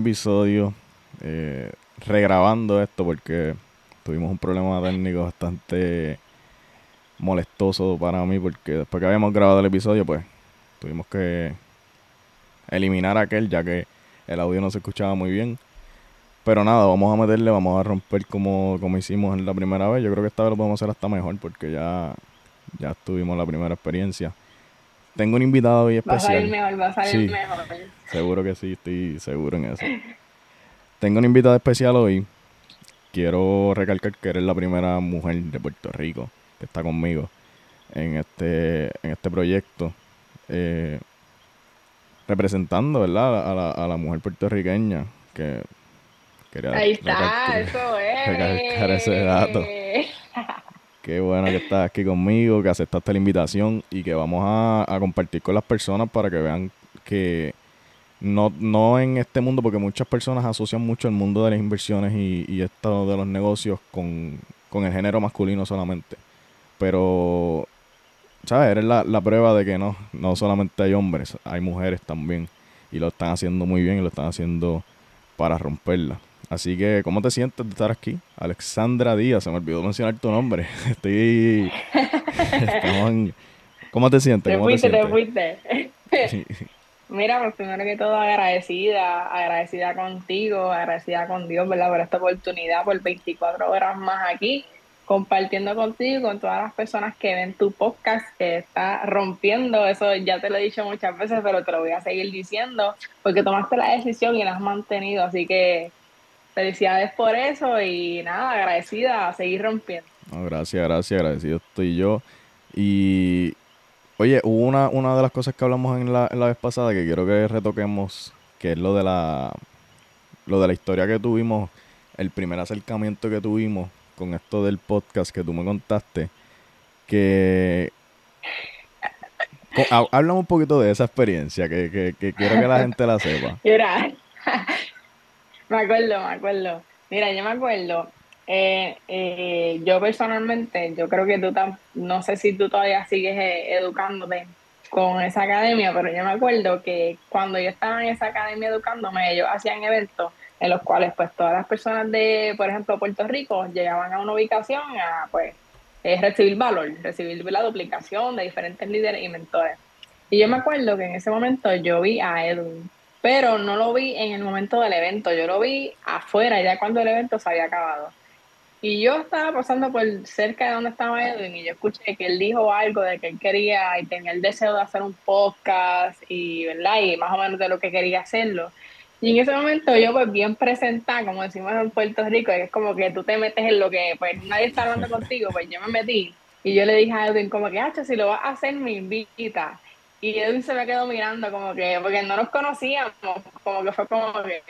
episodio eh, regrabando esto porque tuvimos un problema técnico bastante molestoso para mí porque después que habíamos grabado el episodio pues tuvimos que eliminar aquel ya que el audio no se escuchaba muy bien. Pero nada, vamos a meterle, vamos a romper como, como hicimos en la primera vez. Yo creo que esta vez lo podemos hacer hasta mejor porque ya, ya tuvimos la primera experiencia. Tengo un invitado hoy especial. Va a salir mejor, va a salir mejor. Seguro que sí, estoy seguro en eso. Tengo un invitado especial hoy. Quiero recalcar que eres la primera mujer de Puerto Rico que está conmigo en este, en este proyecto. Eh, representando, ¿verdad? A la, a la mujer puertorriqueña que quería Ahí está, eso es. ese dato. Qué bueno que estás aquí conmigo, que aceptaste la invitación y que vamos a, compartir con las personas para que vean que no, no en este mundo, porque muchas personas asocian mucho el mundo de las inversiones y, y esto de los negocios con, con el género masculino solamente. Pero ¿sabes? Eres la, la prueba de que no, no solamente hay hombres, hay mujeres también. Y lo están haciendo muy bien y lo están haciendo para romperla. Así que, ¿cómo te sientes de estar aquí? Alexandra Díaz, se me olvidó mencionar tu nombre. Estoy. ¿Cómo te sientes? Te fuiste, te, fuiste. Mira, pues primero que todo agradecida, agradecida contigo, agradecida con Dios, ¿verdad? Por esta oportunidad, por 24 horas más aquí compartiendo contigo, con todas las personas que ven tu podcast, que está rompiendo, eso ya te lo he dicho muchas veces, pero te lo voy a seguir diciendo, porque tomaste la decisión y la has mantenido, así que felicidades por eso y nada, agradecida a seguir rompiendo. gracias, gracias, agradecido estoy yo. Y oye, hubo una, una de las cosas que hablamos en la, en la vez pasada que quiero que retoquemos, que es lo de la lo de la historia que tuvimos, el primer acercamiento que tuvimos con esto del podcast que tú me contaste, que... Háblame un poquito de esa experiencia, que, que, quiero que la gente la sepa. Mira, me acuerdo, me acuerdo. Mira, yo me acuerdo, eh, eh, yo personalmente, yo creo que tú, no sé si tú todavía sigues eh, educándote con esa academia, pero yo me acuerdo que cuando yo estaba en esa academia educándome, ellos hacían eventos en los cuales pues todas las personas de, por ejemplo, Puerto Rico llegaban a una ubicación a pues recibir valor, recibir la duplicación de diferentes líderes y mentores. Y yo me acuerdo que en ese momento yo vi a Edwin, pero no lo vi en el momento del evento, yo lo vi afuera, ya cuando el evento se había acabado. Y yo estaba pasando por cerca de donde estaba Edwin y yo escuché que él dijo algo de que él quería y tenía el deseo de hacer un podcast y, ¿verdad? más o menos de lo que quería hacerlo. Y en ese momento yo pues bien presentada, como decimos en Puerto Rico, es como que tú te metes en lo que pues nadie está hablando contigo, pues yo me metí y yo le dije a Edwin como que, hacha, si lo vas a hacer me invita. Y Edwin se me quedó mirando como que, porque no nos conocíamos, como que fue como que,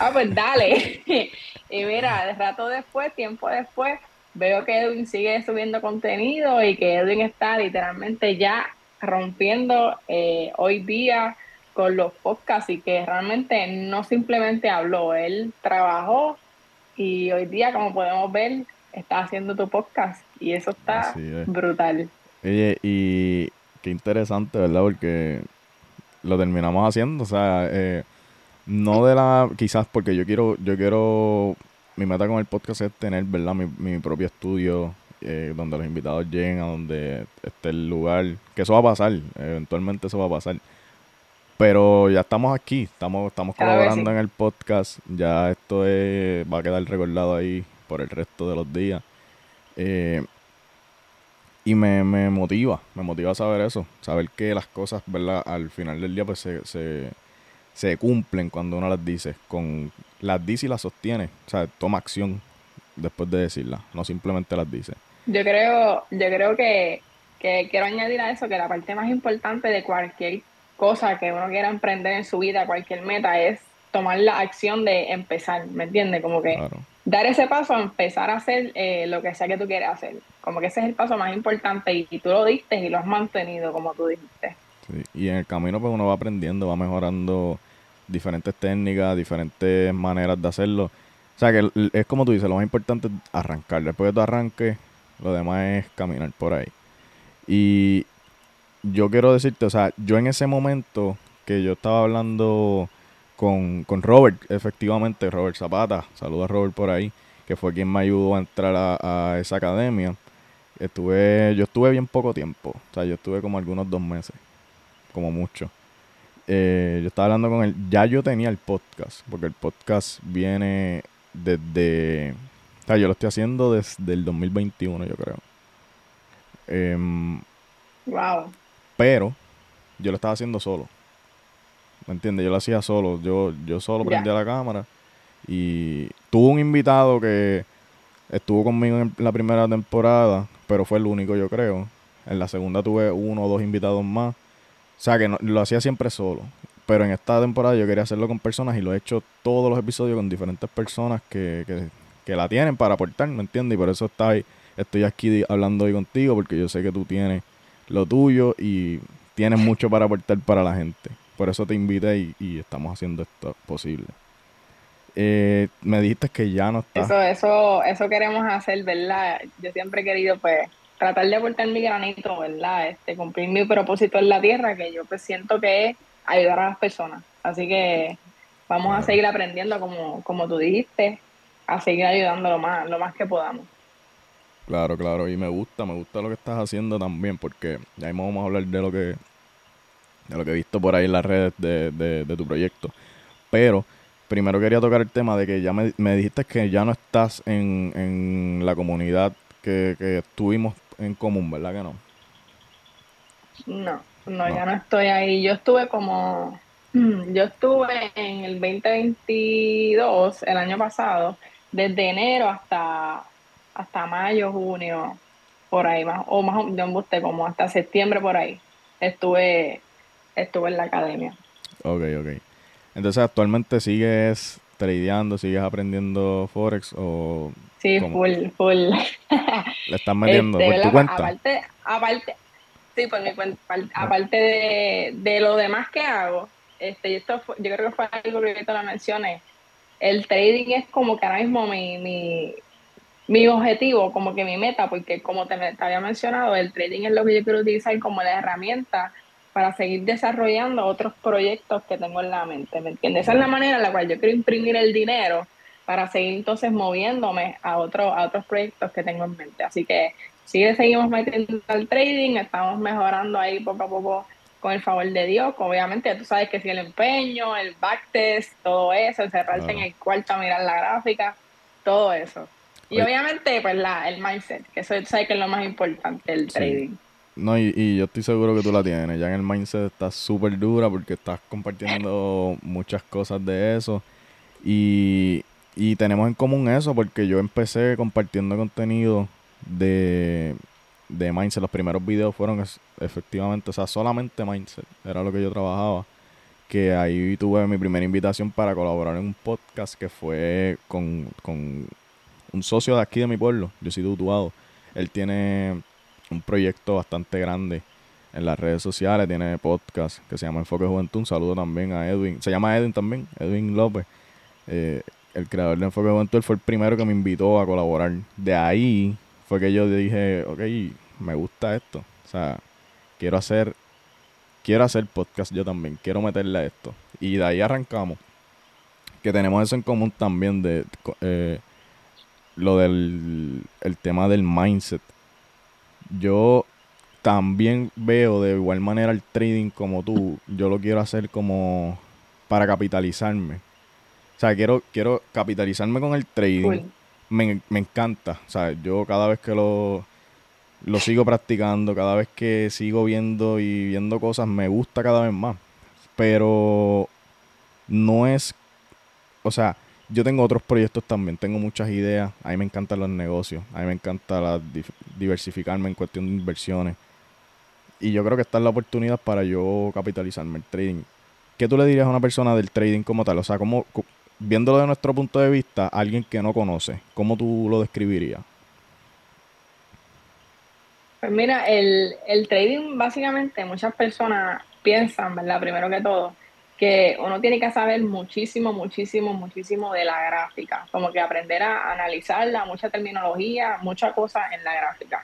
ah, pues dale. y mira, de rato después, tiempo después, veo que Edwin sigue subiendo contenido y que Edwin está literalmente ya rompiendo eh, hoy día con los podcasts y que realmente no simplemente habló, él trabajó y hoy día, como podemos ver, está haciendo tu podcast y eso está brutal. Oye, y qué interesante, ¿verdad? Porque lo terminamos haciendo, o sea, eh, no de la, quizás porque yo quiero, yo quiero, mi meta con el podcast es tener, ¿verdad? Mi, mi propio estudio, eh, donde los invitados lleguen a donde esté el lugar, que eso va a pasar, eventualmente eso va a pasar. Pero ya estamos aquí, estamos, estamos colaborando en el podcast. Ya esto va a quedar recordado ahí por el resto de los días. Eh, y me, me, motiva, me motiva saber eso, saber que las cosas, ¿verdad? Al final del día pues se, se, cumplen cuando uno las dice, con las dice y las sostiene, o sea, toma acción después de decirlas, no simplemente las dice. Yo creo, yo creo que, que quiero añadir a eso que la parte más importante de cualquier cosa que uno quiera emprender en su vida, cualquier meta, es tomar la acción de empezar, ¿me entiendes? Como que dar ese paso a empezar a hacer eh, lo que sea que tú quieras hacer. Como que ese es el paso más importante y, tú lo diste y lo has mantenido, como tú dijiste. Y en el camino pues uno va aprendiendo, va mejorando diferentes técnicas, diferentes maneras de hacerlo. O sea que es como tú dices, lo más importante es arrancar. Después que tú arranques, lo demás es caminar por ahí. Y, yo quiero decirte, o sea, yo en ese momento que yo estaba hablando con, con Robert, efectivamente, Robert Zapata. Saluda a Robert por ahí, que fue quien me ayudó a entrar a, esa academia. Estuve, yo estuve bien poco tiempo, o sea, yo estuve como algunos dos meses, como mucho. Eh, yo estaba hablando con él, ya yo tenía el podcast, porque el podcast viene desde, o sea, yo lo estoy haciendo desde el 2021, yo creo. wow. Em, pero yo lo estaba haciendo solo. ¿Me entiendes? Yo lo hacía solo. Yo, yo solo prendía la cámara. Y tuve un invitado que estuvo conmigo en la primera temporada, pero fue el único, yo creo. En la segunda tuve uno o dos invitados más. O sea que lo hacía siempre solo. Pero en esta temporada yo quería hacerlo con personas y lo he hecho todos los episodios con diferentes personas que, que, que la tienen para aportar, ¿me entiendes? Y por eso estoy aquí hablando hoy contigo, porque yo sé que tú tienes lo tuyo y tienes mucho para aportar para la gente. Por eso te invité y, estamos haciendo esto posible. Eh, me dijiste que ya no está. Eso, eso, eso queremos hacer, ¿verdad? Yo siempre he querido, pues, tratar de aportar mi granito, ¿verdad? Este, cumplir mi propósito en la tierra, que yo pues siento que es ayudar a las personas. Así que vamos a seguir aprendiendo, como, como tú dijiste, a seguir ayudando lo más, lo más que podamos. Claro, claro, y me gusta, me gusta lo que estás haciendo también, porque ya mismo vamos a hablar de lo que de lo que he visto por ahí en las redes de, de, tu proyecto. Pero primero quería tocar el tema de que ya me, dijiste que ya no estás en, en la comunidad que, que estuvimos en común, ¿verdad que no? No, no, ya no estoy ahí. Yo estuve como, yo estuve en el 2022, el año pasado, desde enero hasta, hasta mayo, junio, por ahí más, o más, yo embuste como hasta septiembre por ahí. Estuve estuve en la academia. Ok, ok. Entonces, ¿actualmente sigues tradeando, sigues aprendiendo Forex o...? Sí, full, full. ¿Le estás metiendo por tu cuenta? Aparte, aparte, sí, por mi cuenta. Aparte de, de lo demás que hago, este, esto yo creo que fue algo que te lo mencioné, el trading es como que ahora mismo mi, mi, mi objetivo, como que mi meta, porque como te, te, había mencionado, el trading es lo que yo quiero utilizar como la herramienta para seguir desarrollando otros proyectos que tengo en la mente, ¿me entiendes? Esa es la manera en la cual yo quiero imprimir el dinero para seguir entonces moviéndome a, otro, a otros proyectos que tengo en mente. Así que sigue, seguimos metiendo al trading, estamos mejorando ahí poco a poco con el favor de Dios. Obviamente, tú sabes que si el empeño, el backtest, todo eso, encerrarse en el cuarto a mirar la gráfica, todo eso. Y obviamente, pues la, el mindset, que eso sabes que es lo más importante del trading. No, y, yo estoy seguro que tú la tienes. Ya en el mindset estás súper dura porque estás compartiendo muchas cosas de eso. Y, y tenemos en común eso porque yo empecé compartiendo contenido de, de mindset. Los primeros videos fueron efectivamente, o sea, solamente mindset. Era lo que yo trabajaba. Que ahí tuve mi primera invitación para colaborar en un podcast que fue con, con un socio de aquí de mi pueblo. Yo soy de Él tiene un proyecto bastante grande en las redes sociales, tiene podcast que se llama Enfoque Juventud. Un saludo también a Edwin. Se llama Edwin también, Edwin López. Eh, el creador de Enfoque Juventud, fue el primero que me invitó a colaborar. De ahí fue que yo dije, ok, me gusta esto. O sea, quiero hacer, quiero hacer podcast yo también, quiero meterle a esto. Y de ahí arrancamos. Que tenemos eso en común también de eh, lo del el tema del mindset yo también veo de igual manera el trading como tú. Yo lo quiero hacer como para capitalizarme. O sea, quiero, quiero capitalizarme con el trading. Me, encanta. O sea, yo cada vez que lo, lo sigo practicando, cada vez que sigo viendo y viendo cosas, me gusta cada vez más. Pero no es, o sea, yo tengo otros proyectos también, tengo muchas ideas. A mí me encantan los negocios, a mí me encanta diversificarme en cuestión de inversiones. Y yo creo que esta es la oportunidad para yo capitalizarme el trading. ¿Qué tú le dirías a una persona del trading como tal? O sea, como viéndolo de nuestro punto de vista, alguien que no conoce, ¿cómo tú lo describirías? Pues mira, el, el trading básicamente muchas personas piensan, ¿verdad? Primero que todo, que uno tiene que saber muchísimo, muchísimo, muchísimo de la gráfica, como que aprender a analizarla, mucha terminología, mucha cosa en la gráfica.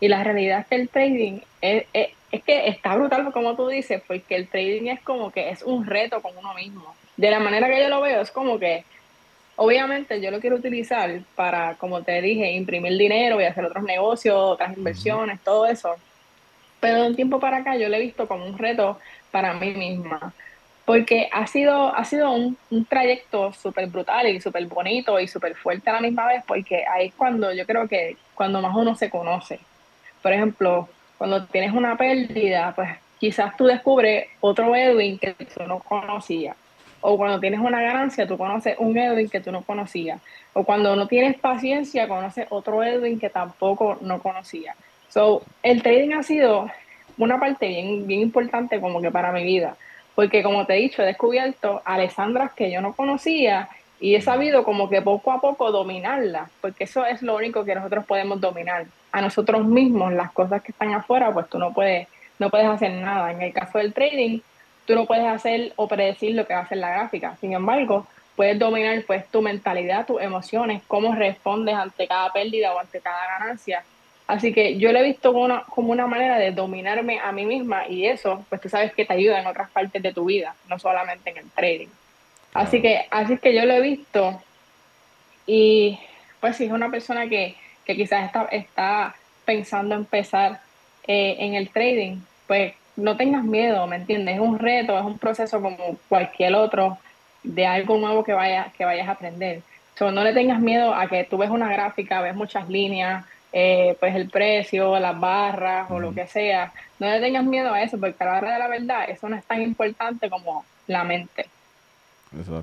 Y la realidad es que el trading es, que está brutal, como tú dices, porque el trading es como que es un reto con uno mismo. de la manera que yo lo veo, es como que obviamente yo lo quiero utilizar para, como te dije, imprimir dinero y hacer otros negocios, otras inversiones, todo eso. Pero de un tiempo para acá yo lo he visto como un reto para mí misma porque ha sido, ha sido un, trayecto súper brutal y súper bonito y súper fuerte a la misma vez, porque ahí es cuando yo creo que cuando más uno se conoce. Por ejemplo, cuando tienes una pérdida, pues quizás tú descubres otro Edwin que tú no conocías. O cuando tienes una ganancia, tú conoces un Edwin que tú no conocías. O cuando no tienes paciencia, conoces otro Edwin que tampoco no conocías. So, el trading ha sido una parte bien, bien importante como que para mi vida porque como te he dicho, he descubierto Alessandras que yo no conocía y he sabido como que poco a poco dominarlas, porque eso es lo único que nosotros podemos dominar. A nosotros mismos, las cosas que están afuera, pues tú no puedes, no puedes hacer nada. En el caso del trading, tú no puedes hacer o predecir lo que va a hacer la gráfica. Sin embargo, puedes dominar pues tu mentalidad, tus emociones, cómo respondes ante cada pérdida o ante cada ganancia Así que yo lo he visto como una, como una manera de dominarme a mí misma y eso, pues tú sabes que te ayuda en otras partes de tu vida, no solamente en el trading. Así que así que yo lo he visto y pues si es una persona que, que quizás está, está pensando empezar eh, en el trading, pues no tengas miedo, ¿me entiendes? Es un reto, es un proceso como cualquier otro de algo nuevo que, vaya, que vayas a aprender. So, no le tengas miedo a que tú ves una gráfica, ves muchas líneas, eh, pues el precio, las barras o lo que sea. No le tengas miedo a eso, porque a la hora de la verdad eso no es tan importante como la mente.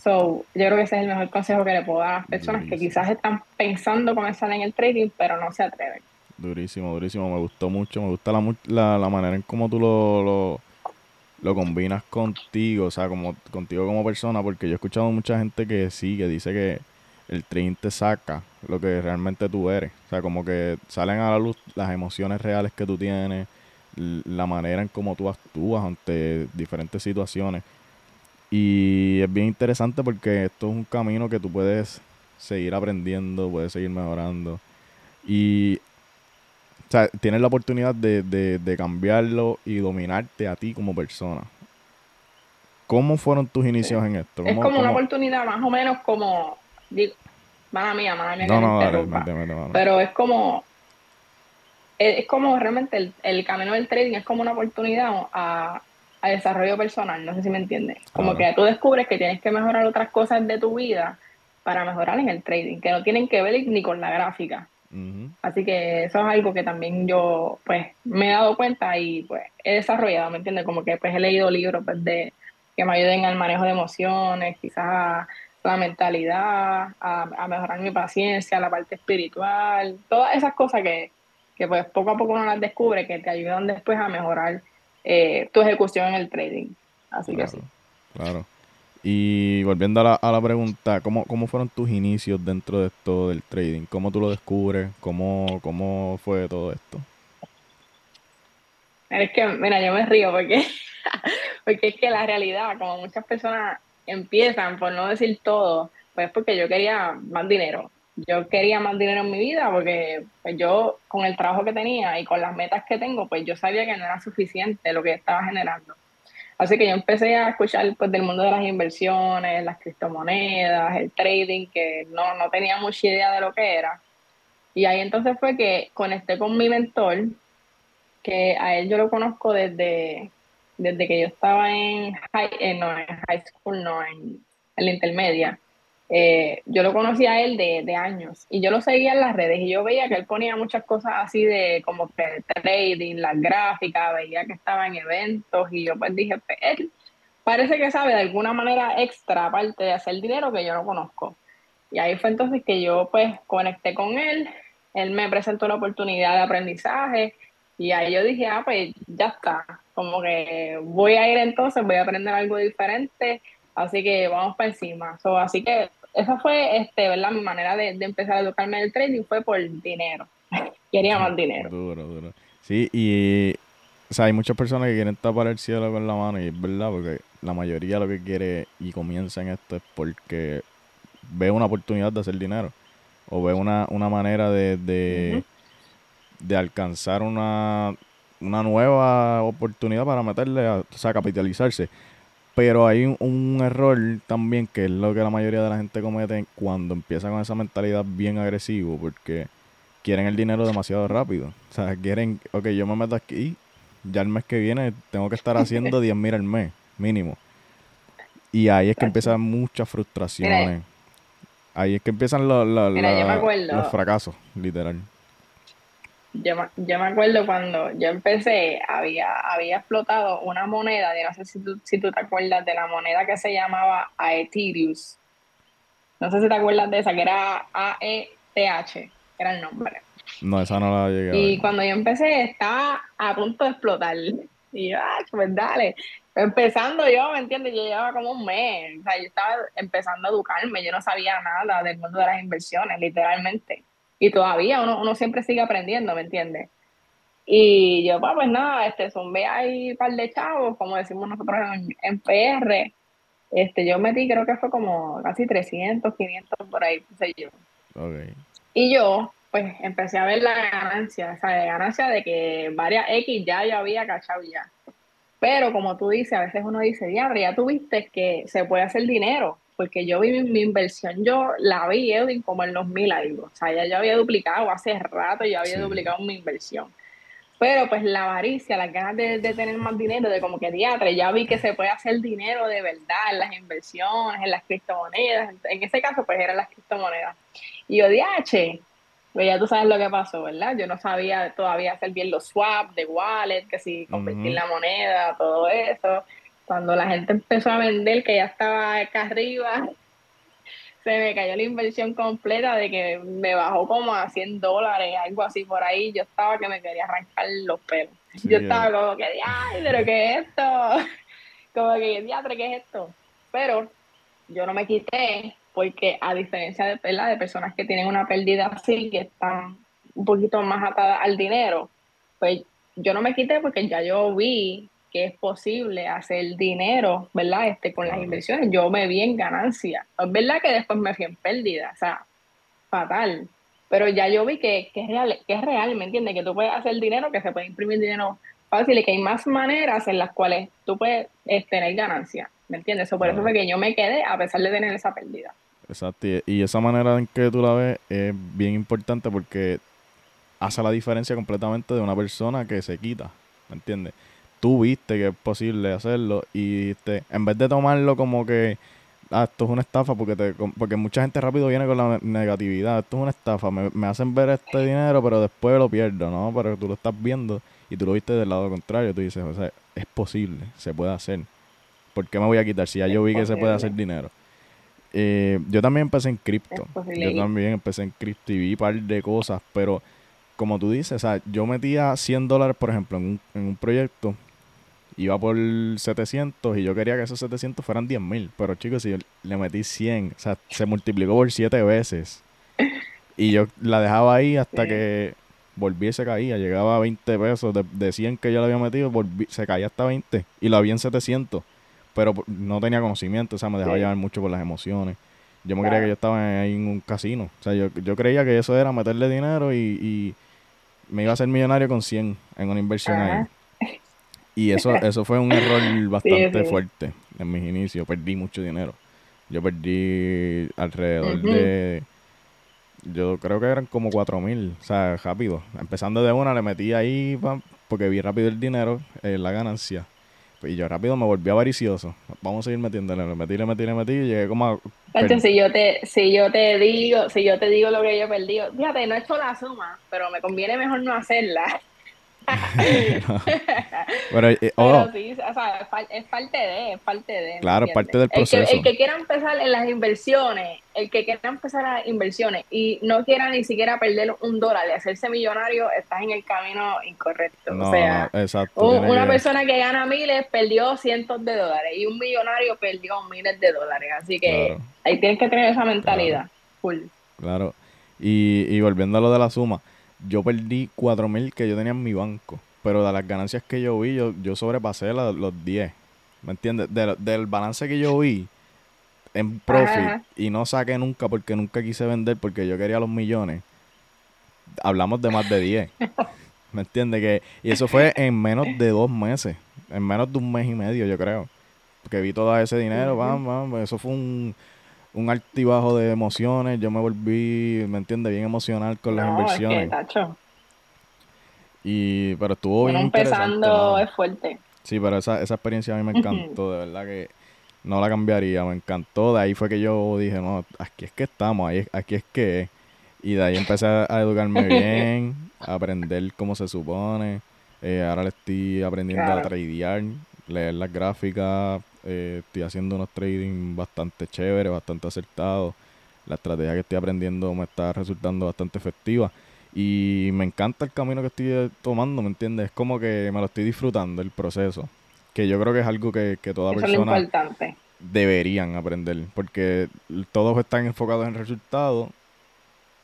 So, yo creo que ese es el mejor consejo que le puedo dar a las personas que quizás están pensando comenzar en el trading, pero no se atreven. Durísimo, durísimo. Me gustó mucho. Me gusta la, la, manera en cómo tú lo, lo, lo, combinas contigo, o sea, como contigo como persona, porque yo he escuchado mucha gente que sí, que dice que el trading te saca lo que realmente tú eres. O sea, como que salen a la luz las emociones reales que tú tienes, la manera en cómo tú actúas ante diferentes situaciones. Y es bien interesante porque esto es un camino que tú puedes seguir aprendiendo, puedes seguir mejorando. Y o sea, tienes la oportunidad de, de, cambiarlo y dominarte a ti como persona. ¿Cómo fueron tus inicios en esto? es como una oportunidad más o menos como, digo, mala mía, mala mía. No, no, Pero es como, es, como realmente el, camino del trading es como una oportunidad a, desarrollo personal, no sé si me entiendes. Como que tú descubres que tienes que mejorar otras cosas de tu vida para mejorar en el trading, que no tienen que ver ni con la gráfica. Así que eso es algo que también yo pues me he dado cuenta y pues he desarrollado, ¿me entiendes? Como que pues he leído libros pues, de que me ayuden al manejo de emociones, quizás la mentalidad, a, mejorar mi paciencia, la parte espiritual, todas esas cosas que, pues poco a poco uno las descubre que te ayudan después a mejorar eh, tu ejecución en el trading. Así que sí. Claro. Y volviendo a la, a la pregunta, ¿cómo, ¿cómo fueron tus inicios dentro de esto del trading? ¿Cómo tú lo descubres? ¿Cómo, cómo fue todo esto? Es que, mira, yo me río porque, porque es que la realidad, como muchas personas empiezan, por no decir todo, pues porque yo quería más dinero. Yo quería más dinero en mi vida porque pues yo con el trabajo que tenía y con las metas que tengo, pues yo sabía que no era suficiente lo que estaba generando. Así que yo empecé a escuchar pues, del mundo de las inversiones, las criptomonedas, el trading, que no, no tenía mucha idea de lo que era. Y ahí entonces fue que conecté con mi mentor, que a él yo lo conozco desde, desde que yo estaba en high, eh, no, en high school, no, en, la intermedia, eh, yo lo conocía a él de, de, años y yo lo seguía en las redes y yo veía que él ponía muchas cosas así de como que trading, las gráficas, veía que estaba en eventos y yo pues dije, pues, él parece que sabe de alguna manera extra aparte de hacer dinero que yo no conozco. Y ahí fue entonces que yo pues conecté con él, él me presentó la oportunidad de aprendizaje y ahí yo dije, ah, pues ya está, como que voy a ir entonces, voy a aprender algo diferente, así que vamos para encima. So, así que esa fue, este, ¿verdad? Mi manera de, empezar a educarme el trading fue por dinero. Quería más dinero. Duro, duro. Sí, y o sea, hay muchas personas que quieren tapar el cielo con la mano y es verdad, porque la mayoría lo que quiere y comienza en esto es porque ve una oportunidad de hacer dinero o ve una, una manera de, de, de alcanzar una, una nueva oportunidad para meterle, a, o sea, capitalizarse. Pero hay un, error también que es lo que la mayoría de la gente comete cuando empieza con esa mentalidad bien agresivo porque quieren el dinero demasiado rápido. O sea, quieren, ok, yo me meto aquí, ya el mes que viene tengo que estar haciendo 10 mil al mes, mínimo. Y ahí es que empiezan muchas frustraciones. Ahí es que empiezan los, los fracasos, literal yo, yo, me acuerdo cuando yo empecé, había, había explotado una moneda, yo no sé si tú, si tú te acuerdas de la moneda que se llamaba Aetherius. No sé si te acuerdas de esa, que era A-E-T-H, era el nombre. No, esa no la llegué. Y cuando yo empecé, estaba a punto de explotar. Y yo, ah, pues dale. Empezando yo, ¿me entiendes? Yo llevaba como un mes. O sea, yo estaba empezando a educarme. Yo no sabía nada del mundo de las inversiones, literalmente. Y todavía uno, uno siempre sigue aprendiendo, ¿me entiendes? Y yo, pues, nada, este, zumbé ahí un par de chavos, como decimos nosotros en, PR. Este, yo metí, creo que fue como casi 300, 500 por ahí, sé yo. Y yo, pues, empecé a ver la ganancia, o sea, la ganancia de que varias X ya yo había cachado ya. Pero como tú dices, a veces uno dice, diablo, ya tuviste que se puede hacer dinero porque yo vi mi, inversión, yo la vi, Edwin, como en los mil algo. O sea, ya yo había duplicado, hace rato yo había duplicado mi inversión. Pero pues la avaricia, las ganas de, tener más dinero, de como que diatre, ya vi que se puede hacer dinero de verdad en las inversiones, en las criptomonedas. En ese caso, pues eran las criptomonedas. Y yo, DH, pues ya tú sabes lo que pasó, ¿verdad? Yo no sabía todavía hacer bien los swaps de wallet, que si convertir la moneda, todo eso cuando la gente empezó a vender, que ya estaba acá arriba, se me cayó la inversión completa de que me bajó como a 100 dólares, algo así por ahí. Yo estaba que me quería arrancar los pelos. yo estaba como que, ¡ay, pero qué es esto! Como que, diatre, ¿qué es esto? Pero yo no me quité porque a diferencia de, de personas que tienen una pérdida así, que están un poquito más atadas al dinero, pues yo no me quité porque ya yo vi que es posible hacer dinero, ¿verdad? Este, con las inversiones. Yo me vi en ganancia. Es verdad que después me fui en pérdida, o sea, fatal. Pero ya yo vi que, es real, que es real, ¿me entiendes? Que tú puedes hacer dinero, que se puede imprimir dinero fácil y que hay más maneras en las cuales tú puedes eh, tener ganancia, ¿me entiendes? Eso por eso fue que yo me quedé a pesar de tener esa pérdida. Exacto, y esa manera en que tú la ves es bien importante porque hace la diferencia completamente de una persona que se quita, ¿me entiendes? Tú viste que es posible hacerlo y te, en vez de tomarlo como que ah, esto es una estafa porque te, porque mucha gente rápido viene con la negatividad, esto es una estafa, me, hacen ver este dinero pero después lo pierdo, ¿no? Pero tú lo estás viendo y tú lo viste del lado contrario, tú dices, o sea, es posible, se puede hacer. ¿Por qué me voy a quitar si ya yo vi que se puede hacer dinero? Eh, yo también empecé en cripto. Yo también empecé en cripto y vi un par de cosas, pero como tú dices, o sea, yo metía 100 dólares, por ejemplo, en un, en un proyecto iba por 700 y yo quería que esos 700 fueran 10 mil. Pero chicos, si yo le metí 100, o sea, se multiplicó por 7 veces. Y yo la dejaba ahí hasta que volví y se caía. Llegaba a 20 pesos. De, de 100 que yo le había metido, se caía hasta 20. Y lo había en 700. Pero no tenía conocimiento, o sea, me dejaba llevar mucho por las emociones. Yo me creía que yo estaba ahí en un casino. O sea, yo, yo creía que eso era meterle dinero y, y me iba a hacer millonario con 100 en una inversión ahí. Y eso, eso fue un error bastante fuerte en mis inicios. Perdí mucho dinero. Yo perdí alrededor de. Yo creo que eran como cuatro mil. O sea, rápido. Empezando de una, le metí ahí porque vi rápido el dinero, eh, la ganancia. Y yo rápido me volví avaricioso. Vamos a seguir metiéndole. Le metí, le metí, le metí y llegué como a. si yo te, si yo te digo, si yo te digo lo que yo perdido, fíjate, no he hecho la suma, pero me conviene mejor no hacerla. Pero, eh, oh. sí, o sea, es parte de, es parte de. Claro, parte del proceso. El que, quiera empezar en las inversiones, el que quiera empezar a inversiones y no quiera ni siquiera perder un dólar y hacerse millonario, estás en el camino incorrecto. o sea, una persona que gana miles perdió cientos de dólares y un millonario perdió miles de dólares. Así que ahí tienes que tener esa mentalidad. Claro. Y, y volviendo a lo de la suma yo perdí 4 mil que yo tenía en mi banco. Pero de las ganancias que yo vi, yo, yo sobrepasé los 10. ¿Me entiendes? del balance que yo vi en profit y no saqué nunca porque nunca quise vender porque yo quería los millones. Hablamos de más de 10. ¿Me entiendes? Que, y eso fue en menos de dos meses. En menos de un mes y medio, yo creo. que vi todo ese dinero, vamos, eso fue un, un altibajo de emociones, yo me volví, ¿me entiendes? Bien emocional con las inversiones. Y, pero estuvo bien empezando es fuerte. Sí, pero esa, esa experiencia a mí me encantó, de verdad que no la cambiaría, me encantó. De ahí fue que yo dije, no, aquí es que estamos, ahí, aquí es que Y de ahí empecé a educarme bien, a aprender cómo se supone. Eh, ahora le estoy aprendiendo a tradear, leer las gráficas. Eh, estoy haciendo unos trading bastante chéveres, bastante acertados. La estrategia que estoy aprendiendo me está resultando bastante efectiva. Y me encanta el camino que estoy tomando, ¿me entiendes? Es como que me lo estoy disfrutando, el proceso que yo creo que es algo que, que toda persona deberían aprender, porque todos están enfocados en resultados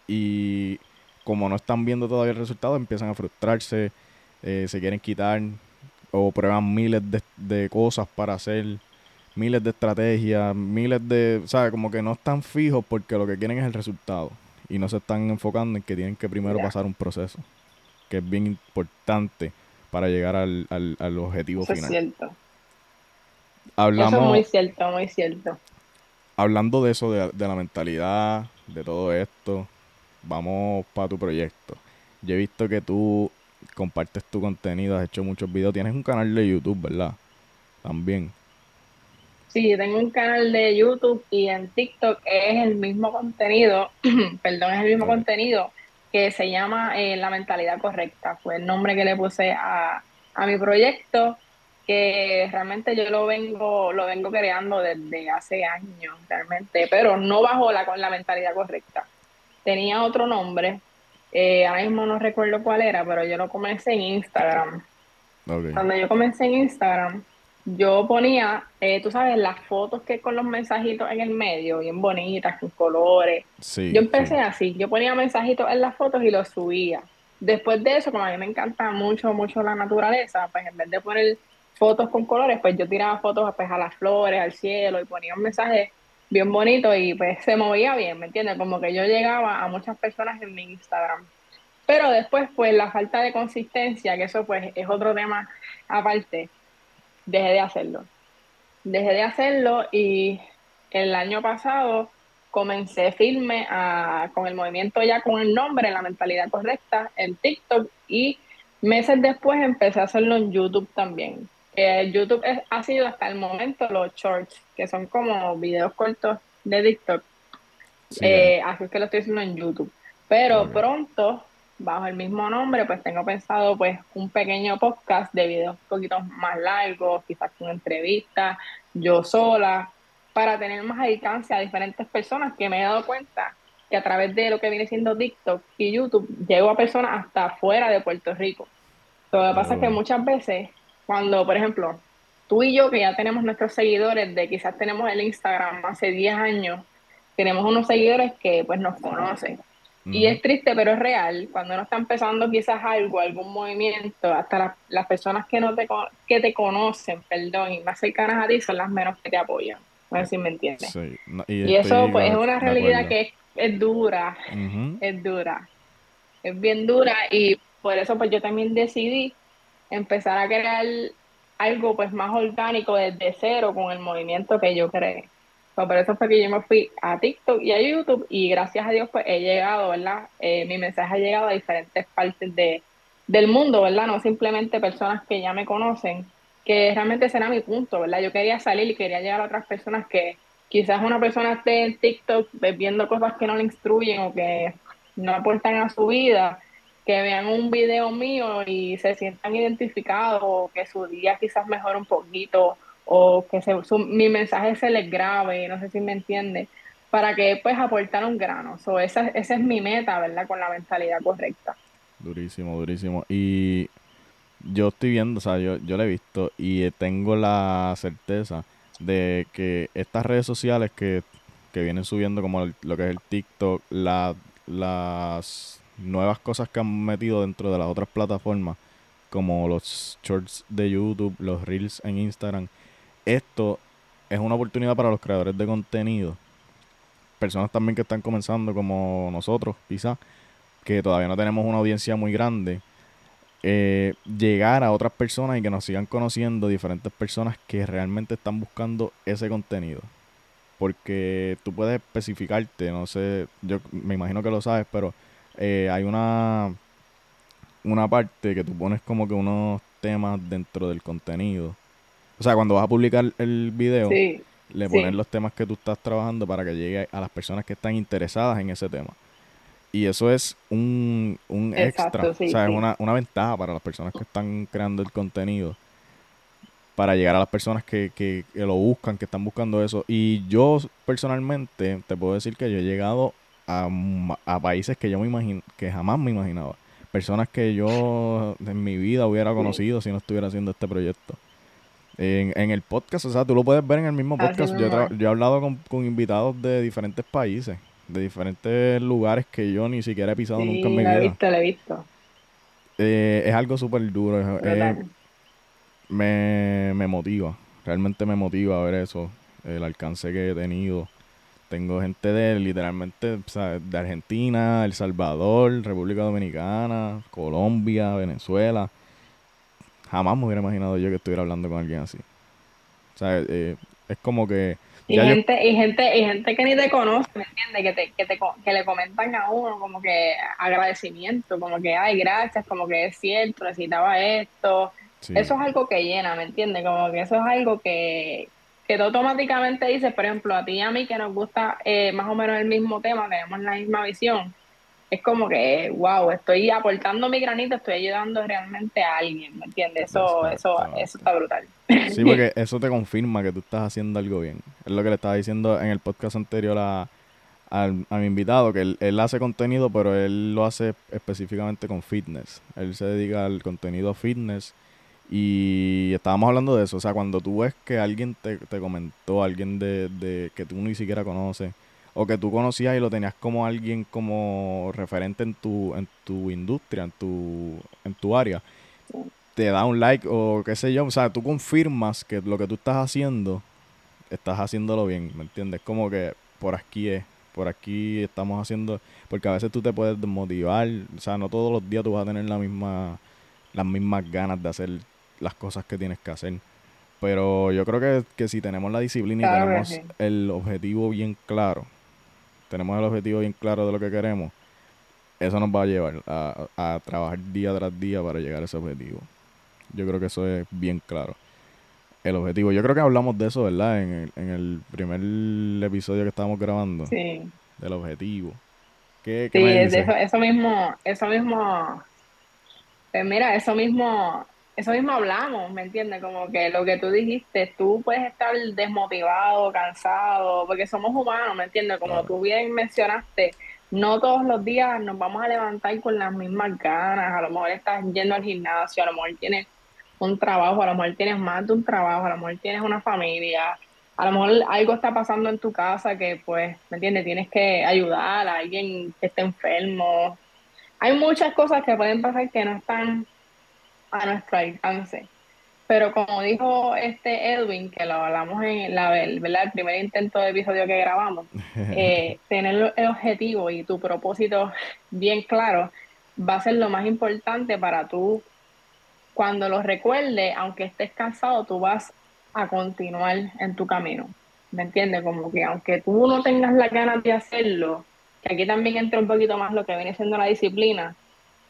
y como no están viendo todavía el resultado, empiezan a frustrarse, eh, se quieren quitar o prueban miles de, de, cosas para hacer, miles de estrategias, miles de, ¿sabes? Como que no están fijos porque lo que quieren es el resultado y no se están enfocando en que tienen que primero pasar un proceso, que es bien importante para llegar al, al, al objetivo Eso final. Es cierto. Hablamos, eso es muy cierto, muy cierto. Hablando de eso, de, de la mentalidad, de todo esto, vamos para tu proyecto. Yo he visto que tú compartes tu contenido, has hecho muchos videos, tienes un canal de YouTube, ¿verdad? También. Sí, tengo un canal de YouTube y en TikTok es el mismo contenido, perdón, es el mismo contenido, que se llama eh, La Mentalidad Correcta. Fue el nombre que le puse a, mi proyecto, que realmente yo lo vengo, lo vengo creando desde hace años, realmente, pero no bajo la, con la mentalidad correcta. Tenía otro nombre, eh, ahora mismo no recuerdo cuál era, pero yo lo comencé en Instagram. Cuando yo comencé en Instagram, yo ponía, eh, tú sabes, las fotos que con los mensajitos en el medio, bien bonitas, con colores. yo empecé así, yo ponía mensajitos en las fotos y los subía. Después de eso, como a mí me encanta mucho, mucho la naturaleza, pues en vez de poner fotos con colores, pues yo tiraba fotos pues, a las flores, al cielo y ponía un mensaje bien bonito y pues se movía bien, ¿me entiendes? Como que yo llegaba a muchas personas en mi Instagram. Pero después, pues la falta de consistencia, que eso pues es otro tema aparte, dejé de hacerlo. Dejé de hacerlo y el año pasado comencé firme con el movimiento ya con el nombre, la mentalidad correcta, en TikTok y meses después empecé a hacerlo en YouTube también. Eh, YouTube ha sido hasta el momento los shorts, que son como videos cortos de TikTok. Eh, así es que lo estoy haciendo en YouTube. Pero pronto bajo el mismo nombre, pues tengo pensado pues un pequeño podcast de videos un poquito más largos, quizás con entrevistas, yo sola, para tener más alcance a diferentes personas que me he dado cuenta que a través de lo que viene siendo TikTok y YouTube llego a personas hasta fuera de Puerto Rico. Lo que pasa es que muchas veces, cuando, por ejemplo, tú y yo, que ya tenemos nuestros seguidores, de quizás tenemos el Instagram hace 10 años, tenemos unos seguidores que pues nos conocen y es triste, pero es real. Cuando uno está empezando quizás algo, algún movimiento, hasta las personas que no te, que te conocen, perdón, y más cercanas a ti son las menos que te apoyan. No sé si me entiendes. y, eso pues es una realidad que es, dura, es dura, es bien dura y por eso pues yo también decidí empezar a crear algo pues más orgánico desde cero con el movimiento que yo creé por eso fue que yo me fui a TikTok y a YouTube y gracias a Dios pues he llegado, ¿verdad? Eh, mi mensaje ha llegado a diferentes partes de, del mundo, ¿verdad? No simplemente personas que ya me conocen, que realmente será mi punto, ¿verdad? Yo quería salir y quería llegar a otras personas que quizás una persona esté en TikTok viendo cosas que no le instruyen o que no aportan a su vida, que vean un video mío y se sientan identificados o que su día quizás mejore un poquito o que se, mi mensaje se les grabe, no sé si me entiende, para que pues aportar un grano. So, esa, esa es mi meta, ¿verdad? Con la mentalidad correcta. Durísimo, durísimo. Y yo estoy viendo, o sea, yo, yo lo he visto y tengo la certeza de que estas redes sociales que, vienen subiendo como lo que es el TikTok, la, las nuevas cosas que han metido dentro de las otras plataformas, como los shorts de YouTube, los reels en Instagram, esto es una oportunidad para los creadores de contenido. Personas también que están comenzando como nosotros, quizás, que todavía no tenemos una audiencia muy grande. eh, llegar a otras personas y que nos sigan conociendo diferentes personas que realmente están buscando ese contenido. Porque tú puedes especificarte, no sé, yo me imagino que lo sabes, pero eh, hay una, una parte que tú pones como que unos temas dentro del contenido. O sea, cuando vas a publicar el video, le pones los temas que tú estás trabajando para que llegue a las personas que están interesadas en ese tema. Y eso es un, un extra, o sea, es una, una ventaja para las personas que están creando el contenido, para llegar a las personas que, que, lo buscan, que están buscando eso. Y yo personalmente te puedo decir que yo he llegado a, a países que yo me imagino, que jamás me imaginaba. Personas que yo en mi vida hubiera conocido si no estuviera haciendo este proyecto. En, en el podcast, o sea, tú lo puedes ver en el mismo podcast. Yo, yo, he hablado con, con invitados de diferentes países de diferentes lugares que yo ni siquiera he pisado nunca en mi vida. Lo he visto, lo he visto. Eh, es algo súper duro. me, me motiva, realmente me motiva ver eso, el alcance que he tenido. Tengo gente de literalmente de Argentina, El Salvador, República Dominicana, Colombia, Venezuela. Jamás me hubiera imaginado yo que estuviera hablando con alguien así. O sea, eh, es como que y gente, y gente, y gente que ni te conoce, ¿me entiendes? Que, te, que, te, que le comentan a uno como que agradecimiento, como que, ay, gracias, como que es cierto, necesitaba esto. Eso es algo que llena, ¿me entiendes? Como que eso es algo que, que tú automáticamente dices, por ejemplo, a ti y a mí que nos gusta eh, más o menos el mismo tema, tenemos la misma visión, es como que, wow, estoy aportando mi granito, estoy ayudando realmente a alguien, ¿me entiendes? Eso, eso, eso está brutal. Sí, porque eso te confirma que tú estás haciendo algo bien. Es lo que le estaba diciendo en el podcast anterior a, a, mi invitado, que él, él, hace contenido, pero él lo hace específicamente con fitness. Él se dedica al contenido fitness. Y estábamos hablando de eso. O sea, cuando tú ves que alguien te, te comentó, alguien de, de que tú ni siquiera conoces, o que tú conocías y lo tenías como alguien como referente en tu, en tu industria, en tu, en tu área, te da un like o qué sé yo, o sea, tú confirmas que lo que tú estás haciendo, estás haciéndolo bien, ¿me entiendes? Como que por aquí es, por aquí estamos haciendo, porque a veces tú te puedes desmotivar, o sea, no todos los días tú vas a tener la misma, las mismas ganas de hacer las cosas que tienes que hacer. Pero yo creo que, si tenemos la disciplina y tenemos el objetivo bien claro, tenemos el objetivo bien claro de lo que queremos, eso nos va a llevar a, trabajar día tras día para llegar a ese objetivo. Yo creo que eso es bien claro. El objetivo. Yo creo que hablamos de eso, ¿verdad? En el, en el primer episodio que estábamos grabando. Sí. Del objetivo. ¿Qué, sí, eso, eso mismo, eso mismo. Pues mira, eso mismo eso mismo hablamos, ¿me entiendes? Como que lo que tú dijiste, tú puedes estar desmotivado, cansado, porque somos humanos, ¿me entiendes? Como tú bien mencionaste, no todos los días nos vamos a levantar con las mismas ganas, a lo mejor estás yendo al gimnasio, a lo mejor tienes un trabajo, a lo mejor tienes más de un trabajo, a lo mejor tienes una familia, a lo mejor algo está pasando en tu casa que pues, ¿me entiendes? Tienes que ayudar a alguien que esté enfermo. Hay muchas cosas que pueden pasar que no están a nuestro alcance. Pero como dijo este Edwin, que lo hablamos en la, ¿verdad? el primer intento de episodio que grabamos, eh, tener el objetivo y tu propósito bien claro va a ser lo más importante para tú, cuando lo recuerdes, aunque estés cansado, tú vas a continuar en tu camino. ¿Me entiendes? Como que aunque tú no tengas la ganas de hacerlo, que aquí también entra un poquito más lo que viene siendo la disciplina,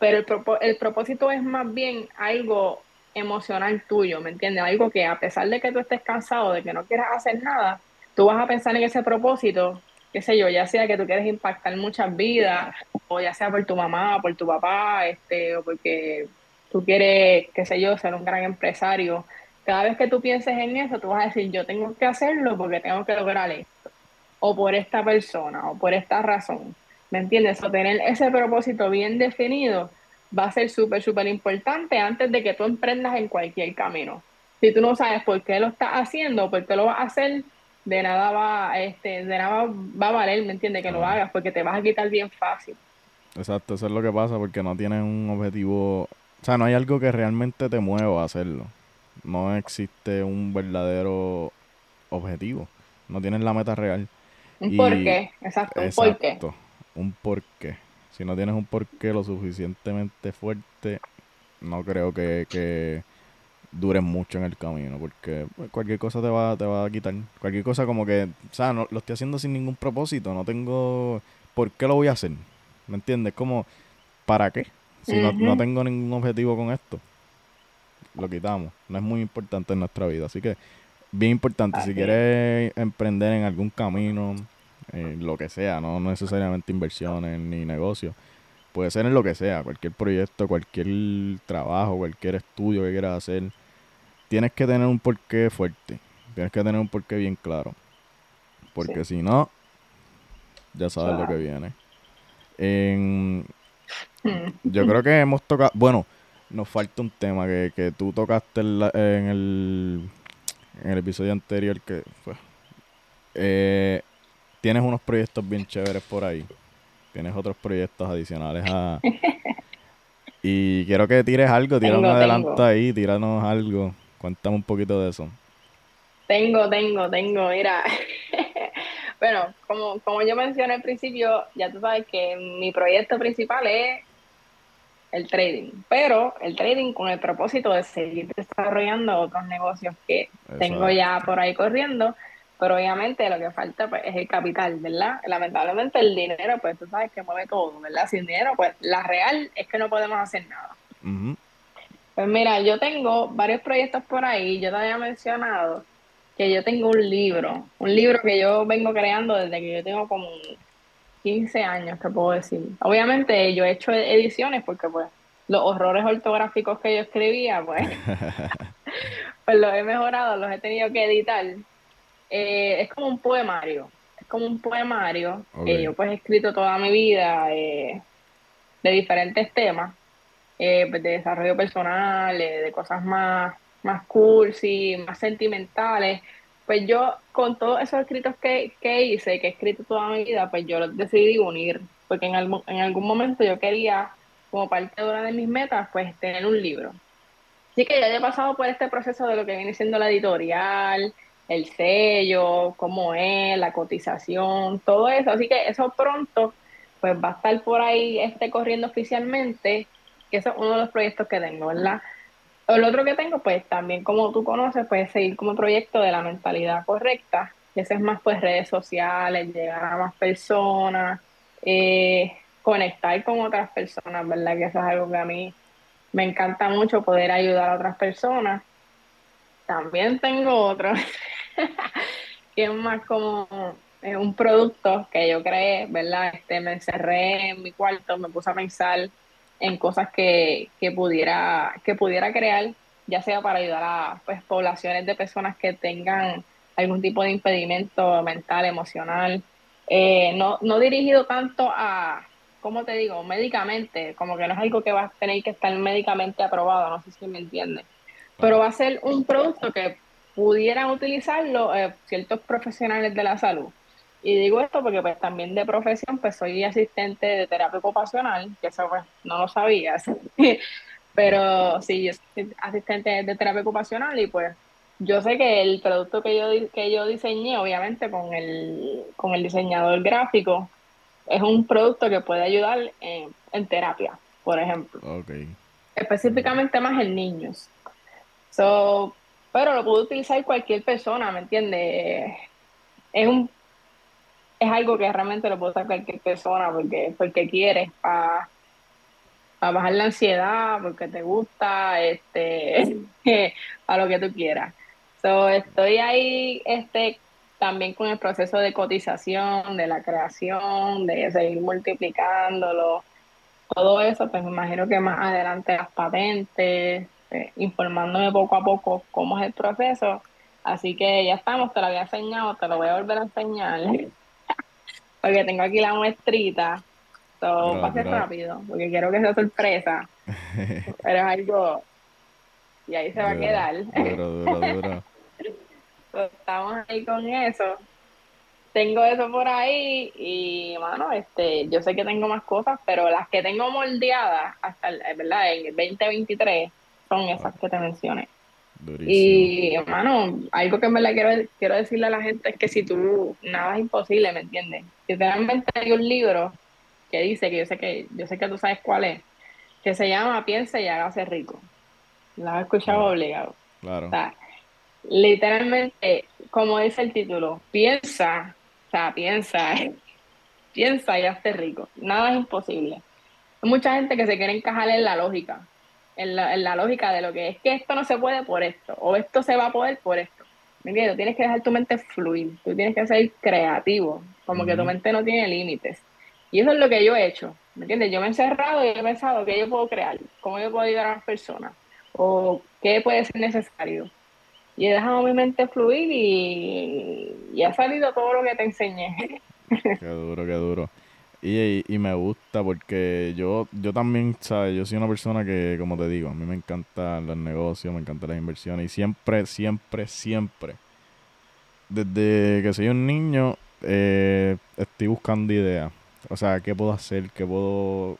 pero el, el propósito es más bien algo emocional tuyo, ¿me entiendes? Algo que a pesar de que tú estés cansado, de que no quieras hacer nada, tú vas a pensar en ese propósito, qué sé yo, ya sea que tú quieres impactar muchas vidas, o ya sea por tu mamá, por tu papá, este, o porque tú quieres, qué sé yo, ser un gran empresario. Cada vez que tú pienses en eso, tú vas a decir, yo tengo que hacerlo porque tengo que lograr esto, o por esta persona, o por esta razón. ¿Me entiendes? O tener ese propósito bien definido va a ser súper, súper importante antes de que tú emprendas en cualquier camino. Si tú no sabes por qué lo estás haciendo, por qué lo vas a hacer, de nada va, este, de nada va a valer, ¿me entiendes? Que lo hagas, porque te vas a quitar bien fácil. Exacto, eso es lo que pasa, porque no tienes un objetivo, o sea, no hay algo que realmente te mueva a hacerlo. No existe un verdadero objetivo, no tienes la meta real. Un porqué, exacto, un porqué un porqué. Si no tienes un porqué lo suficientemente fuerte, no creo que, que dures mucho en el camino, porque pues, cualquier cosa te va, te va a quitar. Cualquier cosa como que, o sea, no, lo estoy haciendo sin ningún propósito, no tengo, ¿por qué lo voy a hacer? ¿Me entiendes? Como, ¿para qué? Si no, no tengo ningún objetivo con esto, lo quitamos. No es muy importante en nuestra vida, así que bien importante, si quieres emprender en algún camino, lo que sea, no necesariamente inversiones ni negocios, puede ser en lo que sea, cualquier proyecto, cualquier trabajo, cualquier estudio que quieras hacer, tienes que tener un porqué fuerte, tienes que tener un porqué bien claro, porque si no, ya sabes lo que viene. yo creo que hemos tocado, bueno, nos falta un tema que, que tú tocaste en el en el episodio anterior que fue. Eh, tienes unos proyectos bien chéveres por ahí. Tienes otros proyectos adicionales a. y quiero que tires algo, tírame adelante ahí, tíranos algo. Cuéntame un poquito de eso. Tengo, tengo, tengo, mira. bueno, como, como yo mencioné al principio, ya tú sabes que mi proyecto principal es el trading, pero el trading con el propósito de seguir desarrollando otros negocios que tengo ya por ahí corriendo, pero obviamente lo que falta pues, es el capital, ¿verdad? Lamentablemente el dinero, pues tú sabes que mueve todo, ¿verdad? Sin dinero, pues la real es que no podemos hacer nada. Pues mira, yo tengo varios proyectos por ahí, yo te había mencionado que yo tengo un libro, un libro que yo vengo creando desde que yo tengo como 15 años, te puedo decir. Obviamente yo he hecho ediciones porque pues los horrores ortográficos que yo escribía, pues, pues los he mejorado, los he tenido que editar. Eh, es como un poemario, es como un poemario que yo pues he escrito toda mi vida eh, de diferentes temas, eh, pues, de desarrollo personal, de cosas más, más cursi, más sentimentales, pues yo con todos esos escritos que, hice, que he escrito toda mi vida, pues yo decidí unir, porque en algún, en algún momento yo quería, como parte de una de mis metas, pues tener un libro. Así que ya he pasado por este proceso de lo que viene siendo la editorial, el sello, cómo es, la cotización, todo eso. Así que eso pronto, pues va a estar por ahí este corriendo oficialmente, que eso es uno de los proyectos que tengo, ¿verdad? El otro que tengo, pues también como tú conoces, puedes seguir como proyecto de la mentalidad correcta, ese es más pues redes sociales, llegar a más personas, eh, conectar con otras personas, ¿verdad? Que eso es algo que a mí me encanta mucho, poder ayudar a otras personas. También tengo otro, que es más como un producto que yo creé, ¿verdad? Este, me encerré en mi cuarto, me puse a pensar en cosas que, que, pudiera, que pudiera crear, ya sea para ayudar a pues, poblaciones de personas que tengan algún tipo de impedimento mental, emocional, eh, no, no dirigido tanto a, ¿cómo te digo?, médicamente, como que no es algo que va a tener que estar médicamente aprobado, no sé si me entiendes, pero va a ser un producto que pudieran utilizarlo eh, ciertos profesionales de la salud. Y digo esto porque pues también de profesión pues soy asistente de terapia ocupacional, que eso pues no lo sabía, pero sí, yo soy asistente de terapia ocupacional y pues yo sé que el producto que yo, que yo diseñé, obviamente con el, con el diseñador gráfico, es un producto que puede ayudar en, en terapia, por ejemplo. Específicamente más en niños. So, pero lo puede utilizar cualquier persona, ¿me entiendes? Es un es algo que realmente lo puede usar cualquier persona porque, porque quieres, para bajar la ansiedad, porque te gusta, este, a lo que tú quieras. So, estoy ahí este, también con el proceso de cotización, de la creación, de seguir multiplicándolo, todo eso, pues me imagino que más adelante las patentes, eh, informándome poco a poco cómo es el proceso. Así que ya estamos, te lo había enseñado, te lo voy a volver a enseñar porque tengo aquí la muestrita. Todo pase rápido, porque quiero que sea sorpresa. pero es algo. Y ahí se va a quedar. estamos ahí con eso. Tengo eso por ahí y, bueno, este, yo sé que tengo más cosas, pero las que tengo moldeadas hasta, ¿verdad? En el 2023 son esas que te mencioné. Y, hermano, algo que me la quiero, quiero decirle a la gente es que si tú, nada es imposible, ¿me entiendes? Literalmente hay un libro que dice, que yo sé que, yo sé que tú sabes cuál es, que se llama Piensa y hágase rico. La has escuchado obligado. Claro. O sea, literalmente, como dice el título, piensa, o sea, piensa, piensa y hazte rico. Nada es imposible. Hay mucha gente que se quiere encajar en la lógica, en la, en la lógica de lo que es que esto no se puede por esto, o esto se va a poder por esto. ¿Me entiendes? Tienes que dejar tu mente fluir, tú tienes que ser creativo, como que tu mente no tiene límites. Y eso es lo que yo he hecho, ¿me entiendes? Yo me he encerrado y he pensado qué yo puedo crear, cómo yo puedo ayudar a las personas, o qué puede ser necesario. Y he dejado mi mente fluir y, y ha salido todo lo que te enseñé. Qué duro, qué duro. Y, y, me gusta porque yo, yo también, ¿sabes? Yo soy una persona que, como te digo, a mí me encantan los negocios, me encantan las inversiones y siempre, siempre, siempre, desde que soy un niño, eh, estoy buscando ideas. O sea, ¿qué puedo hacer? ¿Qué puedo...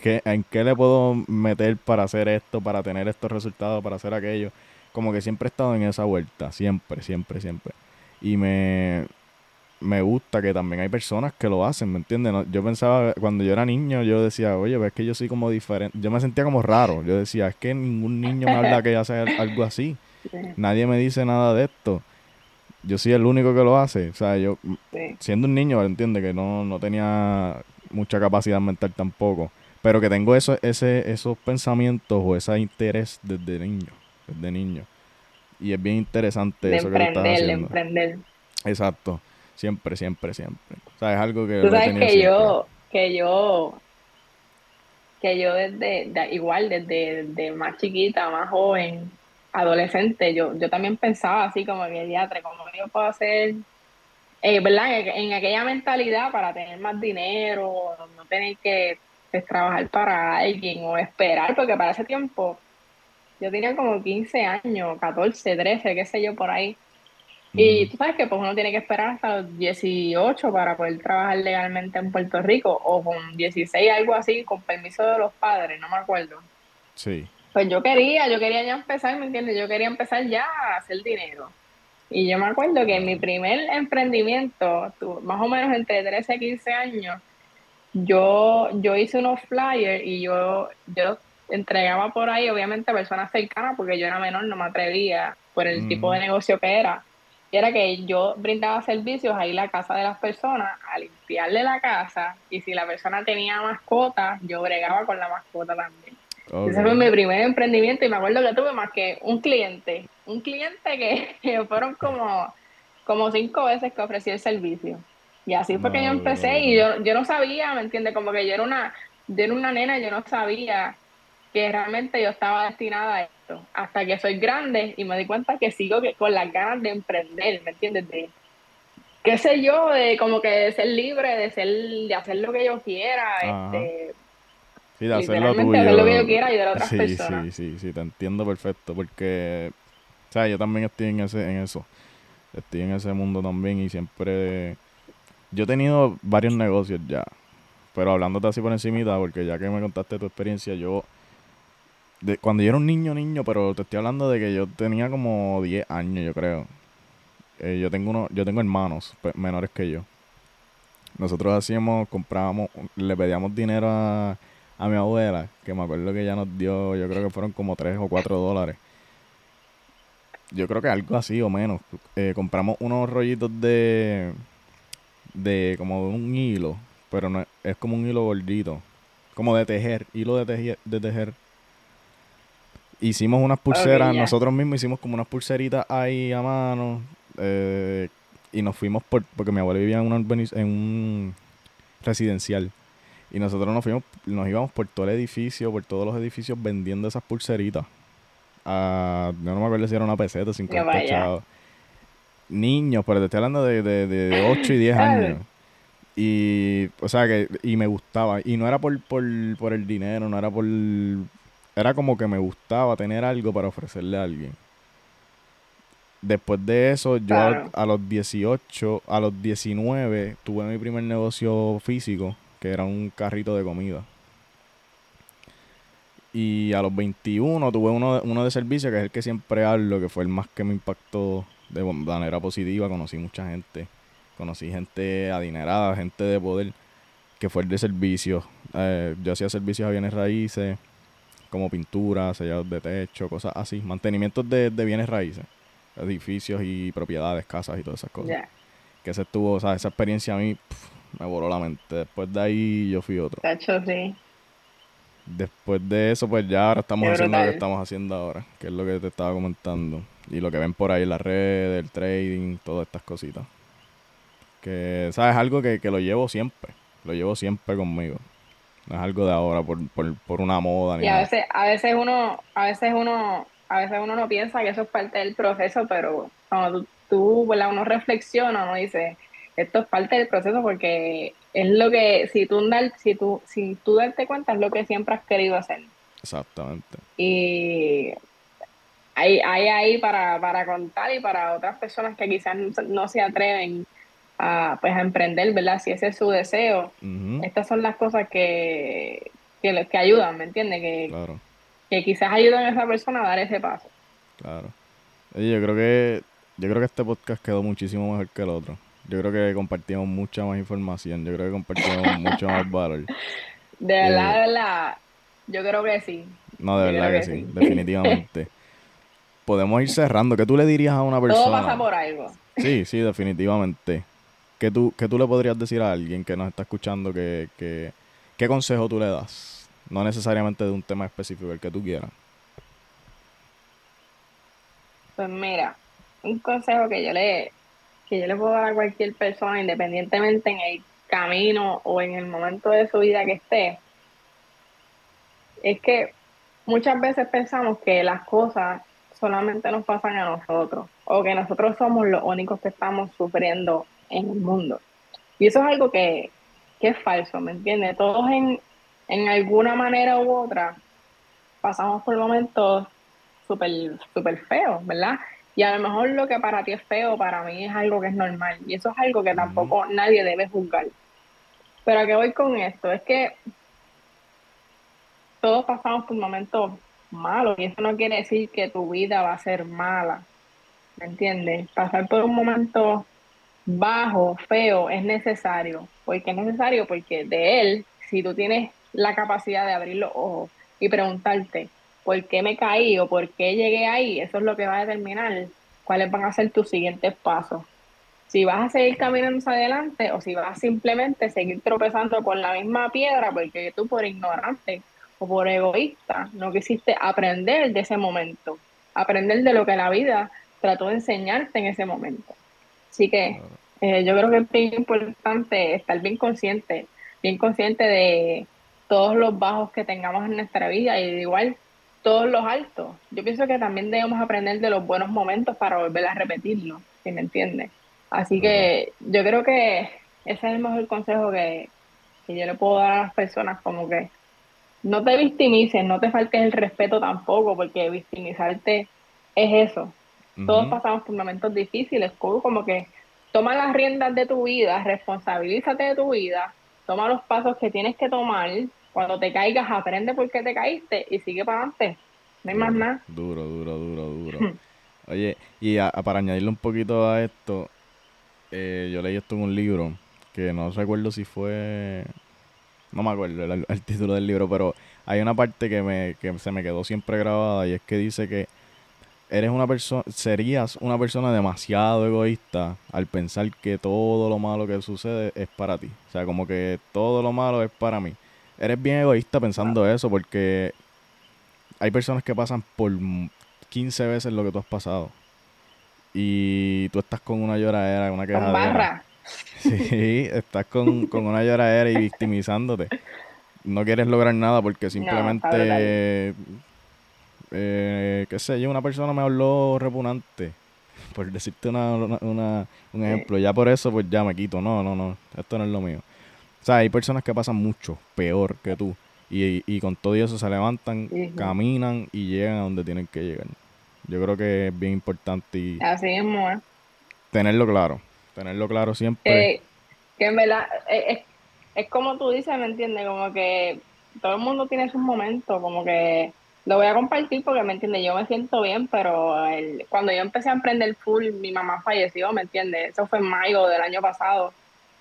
Qué, ¿En qué le puedo meter para hacer esto, para tener estos resultados, para hacer aquello? Como que siempre he estado en esa vuelta, siempre, siempre, siempre. Y me, me gusta que también hay personas que lo hacen, ¿me entiendes? yo pensaba, cuando yo era niño, yo decía, oye, ves que yo soy como diferente. Yo me sentía como raro. Yo decía, es que ningún niño me habla que hace algo así. Nadie me dice nada de esto. Yo soy el único que lo hace. O sea, yo, siendo un niño, entiende que no, no tenía mucha capacidad mental tampoco. Pero que tengo eso, ese, esos pensamientos o ese interés desde niño. Desde niño. Y es bien interesante eso que lo estás haciendo. emprender. Exacto. Siempre, siempre, siempre. O sea, es algo que... Tú sabes que yo, que yo, que yo desde, igual, desde, más chiquita, más joven, adolescente, yo, yo también pensaba así como que, diatre, ¿cómo yo puedo hacer, eh, ¿verdad? En, aquella mentalidad para tener más dinero, no tener que pues, trabajar para alguien o esperar, porque para ese tiempo yo tenía como 15 años, 14, 13, qué sé yo, por ahí. Y tú sabes que pues uno tiene que esperar hasta los 18 para poder trabajar legalmente en Puerto Rico o con 16, algo así, con permiso de los padres, no me acuerdo. Sí. Pues yo quería, yo quería ya empezar, ¿me entiendes? Yo quería empezar ya a hacer dinero. Y yo me acuerdo que en mi primer emprendimiento, más o menos entre 13 y 15 años, yo, yo hice unos flyers y yo, yo entregaba por ahí, obviamente, a personas cercanas, porque yo era menor, no me atrevía por el tipo de negocio que era era que yo brindaba servicios ahí en la casa de las personas, a limpiarle la casa, y si la persona tenía mascota, yo bregaba con la mascota también. Ese fue mi primer emprendimiento y me acuerdo que tuve más que un cliente, un cliente que, fueron como, como cinco veces que ofrecí el servicio. Y así fue que yo empecé y yo, yo no sabía, ¿me entiendes? Como que yo era una, yo era una nena, yo no sabía que realmente yo estaba destinada a esto, hasta que soy grande y me di cuenta que sigo con las ganas de emprender, ¿me entiendes? De, qué sé yo, de como que de ser libre, de ser, de hacer lo que yo quiera, este, sí, de hacer lo tuyo. hacer lo que yo quiera y de otras sí, personas. Sí, sí, sí, te entiendo perfecto, porque, o sea, yo también estoy en ese, en eso, estoy en ese mundo también y siempre, yo he tenido varios negocios ya, pero hablándote así por encimita, porque ya que me contaste tu experiencia, yo cuando yo era un niño, niño, pero te estoy hablando de que yo tenía como 10 años, yo creo. Eh, yo tengo uno, yo tengo hermanos menores que yo. Nosotros hacíamos, comprábamos, le pedíamos dinero a, a mi abuela, que me acuerdo que ella nos dio, yo creo que fueron como 3 o 4 dólares. Yo creo que algo así o menos. Eh, compramos unos rollitos de, de como de un hilo, pero no es como un hilo gordito, como de tejer, hilo de tejer, de tejer hicimos unas pulseras, nosotros mismos hicimos como unas pulseritas ahí a mano. Eh, y nos fuimos por, porque mi abuela vivía en, en un residencial. Y nosotros nos fuimos, nos íbamos por todo el edificio, por todos los edificios vendiendo esas pulseritas. A, yo no me acuerdo si era una peseta, 50 chavos. Niños, pero te estoy hablando de, de, de 8 y 10 años. Y, o sea, que, y me gustaba. Y no era por, por, por el dinero, no era por, era como que me gustaba tener algo para ofrecerle a alguien. Después de eso, yo a, los 18, a los 19, tuve mi primer negocio físico, que era un carrito de comida. Y a los 21 tuve uno, uno de servicio, que es el que siempre hablo, que fue el más que me impactó de manera positiva. Conocí mucha gente. Conocí gente adinerada, gente de poder, que fue el de servicio. eh, yo hacía servicios a bienes raíces, como pintura, sellados de techo, cosas así, mantenimientos de, de bienes raíces, edificios y propiedades, casas y todas esas cosas. Ya. Que ese estuvo, o sea, esa experiencia a mí me voló la mente. Después de ahí yo fui otro. Tacho, sí. Después de eso, pues ya ahora estamos Qué haciendo lo que estamos haciendo ahora, que es lo que te estaba comentando. Y lo que ven por ahí en las redes, el trading, todas estas cositas. Que, ¿sabes? Algo que, que lo llevo siempre. Lo llevo siempre conmigo. No es algo de ahora por, por, por una moda ni Y a nada. veces, a veces uno, a veces uno, a veces uno no piensa que eso es parte del proceso, pero cuando tú, tú uno reflexiona, uno dice, esto es parte del proceso porque es lo que, si tú, si tú, si tú darte cuenta, es lo que siempre has querido hacer. Exactamente. Y hay, hay ahí para, para contar y para otras personas que quizás no se atreven a, pues, a emprender, ¿verdad? Si ese es su deseo. Estas son las cosas que, que, que ayudan, ¿me entiendes? Que, Claro, que quizás ayudan a esa persona a dar ese paso. claro. Oye, yo creo que yo creo que este podcast quedó muchísimo mejor que el otro. Yo creo que compartimos mucha más información. Yo creo que compartimos mucho más valor. De verdad, de verdad, yo creo que sí. No, de Yo verdad que que sí, sí. definitivamente. Podemos ir cerrando. ¿Qué tú le dirías a una Todo persona? pasa por algo. Sí, sí, definitivamente. ¿Qué tú, qué tú le podrías decir a alguien que nos está escuchando? Que, que- ¿Qué consejo tú le das? No necesariamente de un tema específico, el que tú quieras. Pues mira, un consejo que yo le, que yo le puedo dar a cualquier persona, independientemente en el camino o en el momento de su vida que esté, es que muchas veces pensamos que las cosas solamente nos pasan a nosotros o que nosotros somos los únicos que estamos sufriendo en el mundo. Y eso es algo que, que es falso, ¿me entiendes? Todos en, en alguna manera u otra pasamos por momentos súper súper feos, ¿verdad? Y a lo mejor lo que para ti es feo, para mí es algo que es normal. Y eso es algo que tampoco nadie debe juzgar. Pero a qué voy con esto, es que todos pasamos por momentos malos y eso no quiere decir que tu vida va a ser mala, ¿me entiendes? Pasar por un momento bajo, feo, es necesario. ¿Por qué es necesario? Porque de él, si tú tienes la capacidad de abrir los ojos y preguntarte por qué me caí o por qué llegué ahí, eso es lo que va a determinar cuáles van a ser tus siguientes pasos. Si vas a seguir caminando hacia adelante o si vas a simplemente seguir tropezando con la misma piedra porque tú por ignorante o por egoísta no quisiste aprender de ese momento, aprender de lo que la vida trató de enseñarte en ese momento. Así que Claro. eh, yo creo que es bien importante estar bien consciente, bien consciente de todos los bajos que tengamos en nuestra vida y igual todos los altos. Yo pienso que también debemos aprender de los buenos momentos para volver a repetirlos, si me entiendes. Así que yo creo que ese es el mejor consejo que, que yo le puedo dar a las personas, como que no te victimices, no te faltes el respeto tampoco, porque victimizarte es eso, todos pasamos por momentos difíciles, como que toma las riendas de tu vida, responsabilízate de tu vida, toma los pasos que tienes que tomar, cuando te caigas aprende por qué te caíste y sigue para adelante, no hay más duro, nada. Duro, duro, duro, duro. Oye, y a- a- para añadirle un poquito a esto, eh, yo leí esto en un libro que no recuerdo si fue. No me acuerdo el, el título del libro, pero hay una parte que, me, que se me quedó siempre grabada y es que dice que eres una persona, serías una persona demasiado egoísta al pensar que todo lo malo que sucede es para ti. O sea, como que todo lo malo es para mí. Eres bien egoísta pensando eso porque hay personas que pasan por 15 veces lo que tú has pasado. Y tú estás con una lloradera, una quejadera. barra, Sí, estás con, con una lloradera y victimizándote. No quieres lograr nada porque simplemente, eh, qué sé yo, una persona me habló repugnante. Por decirte una, una- una- un ejemplo. Ya por eso, pues ya me quito. No, no, no. Esto no es lo mío. O sea, hay personas que pasan mucho peor que tú. Y, y con todo eso se levantan, caminan y llegan a donde tienen que llegar. Yo creo que es bien importante y así es. tenerlo claro. Tenerlo claro siempre. Que, que en verdad es, es- es como tú dices, ¿me entiendes? Como que todo el mundo tiene sus momentos, como que lo voy a compartir porque, ¿me entiendes? Yo me siento bien, pero el- cuando yo empecé a emprender full, mi mamá falleció, ¿me entiendes? Eso fue en mayo del año pasado.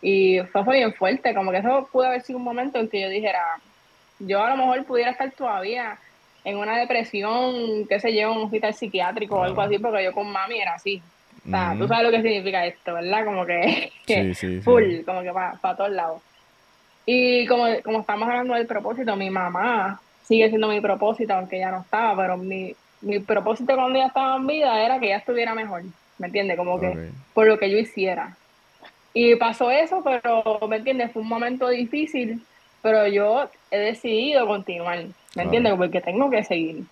Y fue, fue bien fuerte, como que eso pudo haber sido un momento en que yo dijera, yo a lo mejor pudiera estar todavía en una depresión, qué sé yo, un hospital psiquiátrico o algo así, porque yo con mami era así. O sea, tú sabes lo que significa esto, ¿verdad? Como que, full, como que para todos lados. Y como, como estamos hablando del propósito, mi mamá sigue siendo mi propósito, aunque ya no estaba, pero mi, mi propósito cuando ella estaba en vida era que ella estuviera mejor, ¿me entiendes? Como que por lo que yo hiciera. Y pasó eso, pero, ¿me entiendes? Fue un momento difícil, pero yo he decidido continuar, ¿me entiendes? Porque tengo que seguir.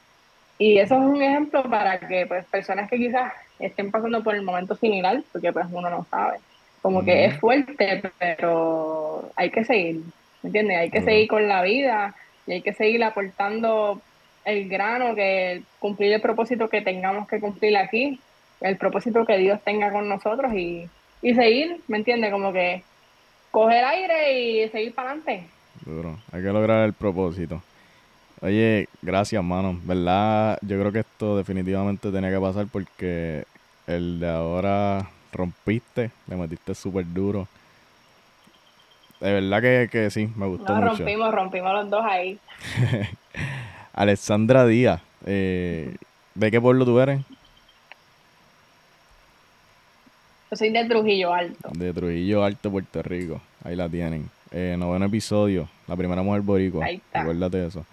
Y eso es un ejemplo para que pues personas que quizás estén pasando por el momento similar, porque pues uno no sabe, como que es fuerte, pero hay que seguir, ¿me entiendes? Hay que seguir con la vida y hay que seguir aportando el grano, que cumplir el propósito que tengamos que cumplir aquí, el propósito que Dios tenga con nosotros y, y seguir, ¿me entiendes? Como que coger aire y seguir para adelante. Duro, hay que lograr el propósito. Oye, gracias, mano. ¿Verdad? Yo creo que esto definitivamente tenía que pasar porque el de ahora rompiste, le metiste súper duro. De verdad que, que, sí, me gustó no, rompimos, rompimos los dos ahí. Alexandra Díaz, eh, ¿de qué pueblo tú eres? Yo soy de Trujillo Alto. De Trujillo Alto, Puerto Rico. Ahí la tienen. Eh, noveno episodio, la primera mujer boricua. Ahí está. Acuérdate de eso.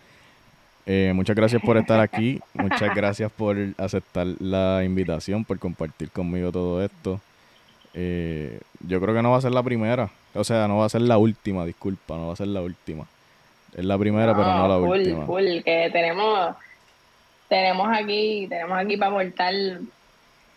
Eh, muchas gracias por estar aquí. muchas gracias por aceptar la invitación, por compartir conmigo todo esto. Eh, yo creo que no va a ser la primera. O sea, no va a ser la última, disculpa, no va a ser la última. Es la primera, pero no la última. Full, que tenemos, tenemos aquí, tenemos aquí para aportar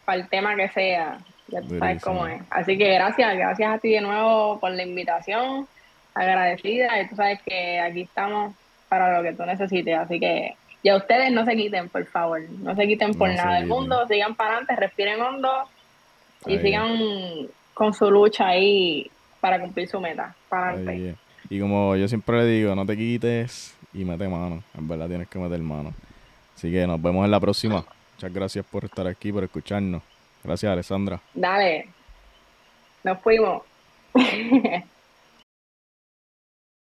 para el tema que sea. Ya tú sabes cómo es. Así que gracias, gracias a ti de nuevo por la invitación. Agradecida. Y tú sabes que aquí estamos para lo que tú necesites. Así que ya ustedes no se quiten, por favor. No se quiten por nada del mundo. Sigan para adelante, respiren hondo y sigan con su lucha ahí para cumplir su meta. Para Y como yo siempre le digo, no te quites y mete mano. En verdad tienes que meter mano. Así que nos vemos en la próxima. Muchas gracias por estar aquí, por escucharnos. Gracias, Alessandra. Dale. Nos fuimos.